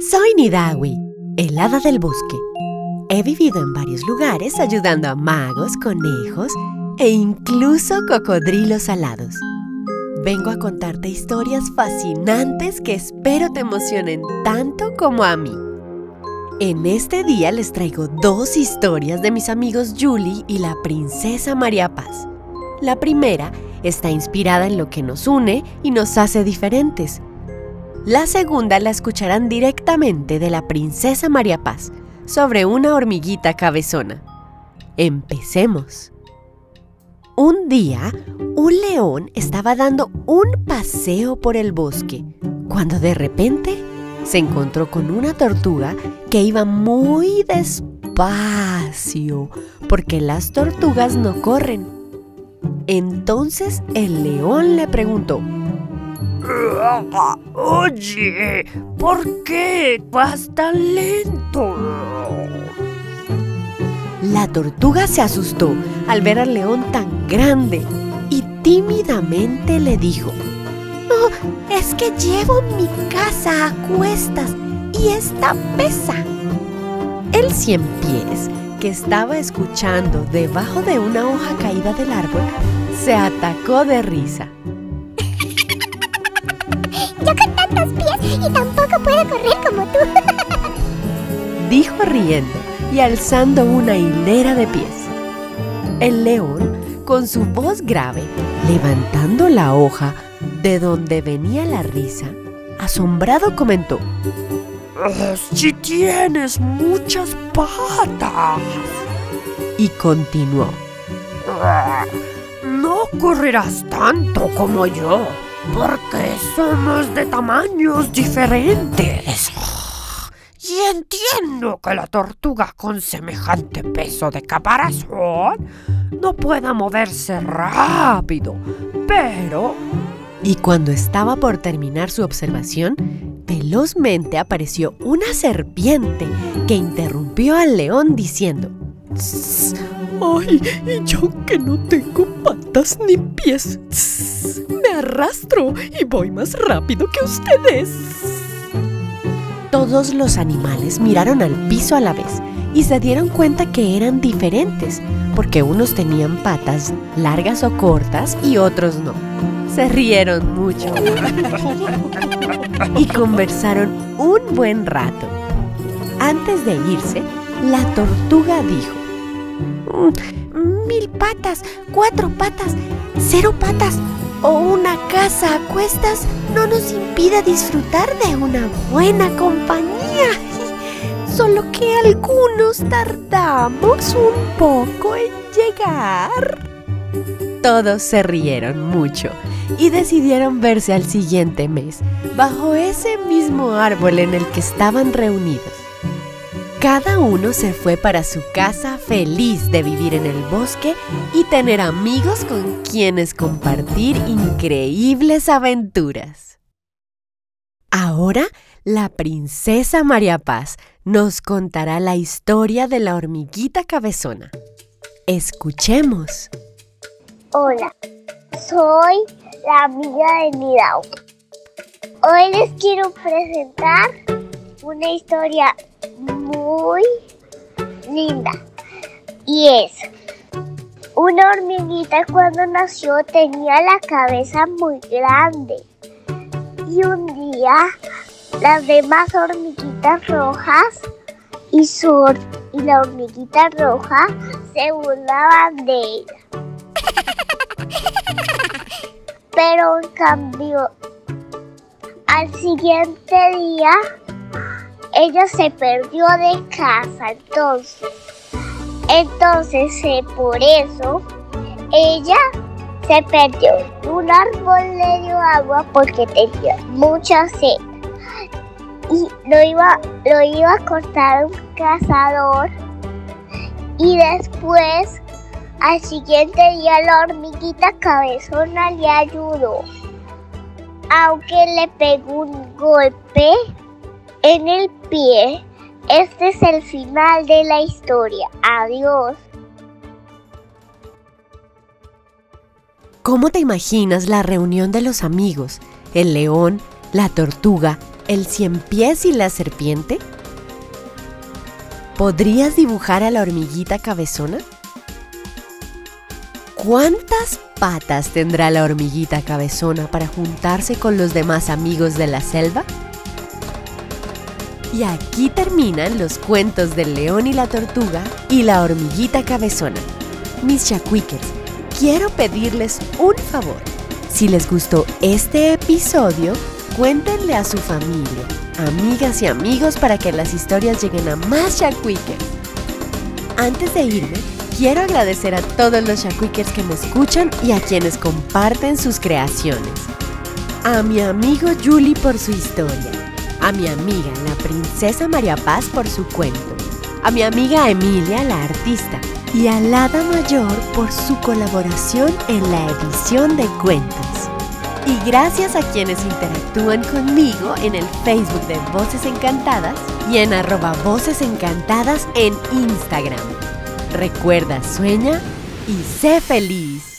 Soy Nidawi, el hada del bosque. He vivido en varios lugares ayudando a magos, conejos e incluso cocodrilos alados. Vengo a contarte historias fascinantes que espero te emocionen tanto como a mí. En este día les traigo dos historias de mis amigos Julie y la princesa María Paz. La primera está inspirada en lo que nos une y nos hace diferentes. La segunda la escucharán directamente de la princesa María Paz sobre una hormiguita cabezona. Empecemos. Un día, un león estaba dando un paseo por el bosque, cuando de repente se encontró con una tortuga que iba muy despacio, porque las tortugas no corren. Entonces el león le preguntó, Oye, ¿por qué vas tan lento? La tortuga se asustó al ver al león tan grande y tímidamente le dijo, Oh, es que llevo mi casa a cuestas y esta pesa. El cien pies, que estaba escuchando debajo de una hoja caída del árbol, se atacó de risa. Y tampoco puedo correr como tú. Dijo riendo y alzando una hilera de pies. El león, con su voz grave, levantando la hoja de donde venía la risa, asombrado comentó, Si tienes muchas patas. Y continuó, No correrás tanto como yo, porque somos de tamaños diferentes. Y entiendo que la tortuga con semejante peso de caparazón no pueda moverse rápido, pero... Y cuando estaba por terminar su observación, velozmente apareció una serpiente que interrumpió al león diciendo, ¡Ay! Y yo que no tengo patas ni pies. Arrastro y voy más rápido que ustedes. Todos los animales miraron al piso a la vez y se dieron cuenta que eran diferentes, porque unos tenían patas largas o cortas y otros no. Se rieron mucho y conversaron un buen rato. Antes de irse, la tortuga dijo, Mm, Mil patas, cuatro patas, cero patas o una casa a cuestas no nos impide disfrutar de una buena compañía. Solo que algunos tardamos un poco en llegar. Todos se rieron mucho y decidieron verse al siguiente mes, bajo ese mismo árbol en el que estaban reunidos. Cada uno se fue para su casa feliz de vivir en el bosque y tener amigos con quienes compartir increíbles aventuras. Ahora, la princesa María Paz nos contará la historia de la hormiguita cabezona. Escuchemos. Hola, soy la amiga de Nidao. Hoy les quiero presentar una historia muy linda. Y es, una hormiguita cuando nació tenía la cabeza muy grande. Y un día las demás hormiguitas rojas y, su, y la hormiguita roja se burlaban de ella. Pero en cambio, al siguiente día, ella se perdió de casa, entonces. Entonces, eh, por eso, ella se perdió. Un árbol le dio agua porque tenía mucha sed. Y lo iba, lo iba a cortar un cazador. Y después, al siguiente día, la hormiguita cabezona le ayudó. Aunque le pegó un golpe en el pie. Este es el final de la historia. Adiós. ¿Cómo te imaginas la reunión de los amigos? El león, la tortuga, ¿El cien pies y la serpiente? ¿Podrías dibujar a la hormiguita cabezona? ¿Cuántas patas tendrá la hormiguita cabezona para juntarse con los demás amigos de la selva? Y aquí terminan los cuentos del león y la tortuga y la hormiguita cabezona. Mis chacuiques, quiero pedirles un favor. Si les gustó este episodio, cuéntenle a su familia, amigas y amigos para que las historias lleguen a más chacuiques. Antes de irme, quiero agradecer a todos los chacuiques que me escuchan y a quienes comparten sus creaciones. A mi amigo Julie por su historia a mi amiga la princesa María Paz por su cuento, a mi amiga Emilia la artista y a Lada Mayor por su colaboración en la edición de cuentos. Y gracias a quienes interactúan conmigo en el Facebook de Voces Encantadas y en arroba Voces Encantadas en Instagram. Recuerda, sueña y sé feliz.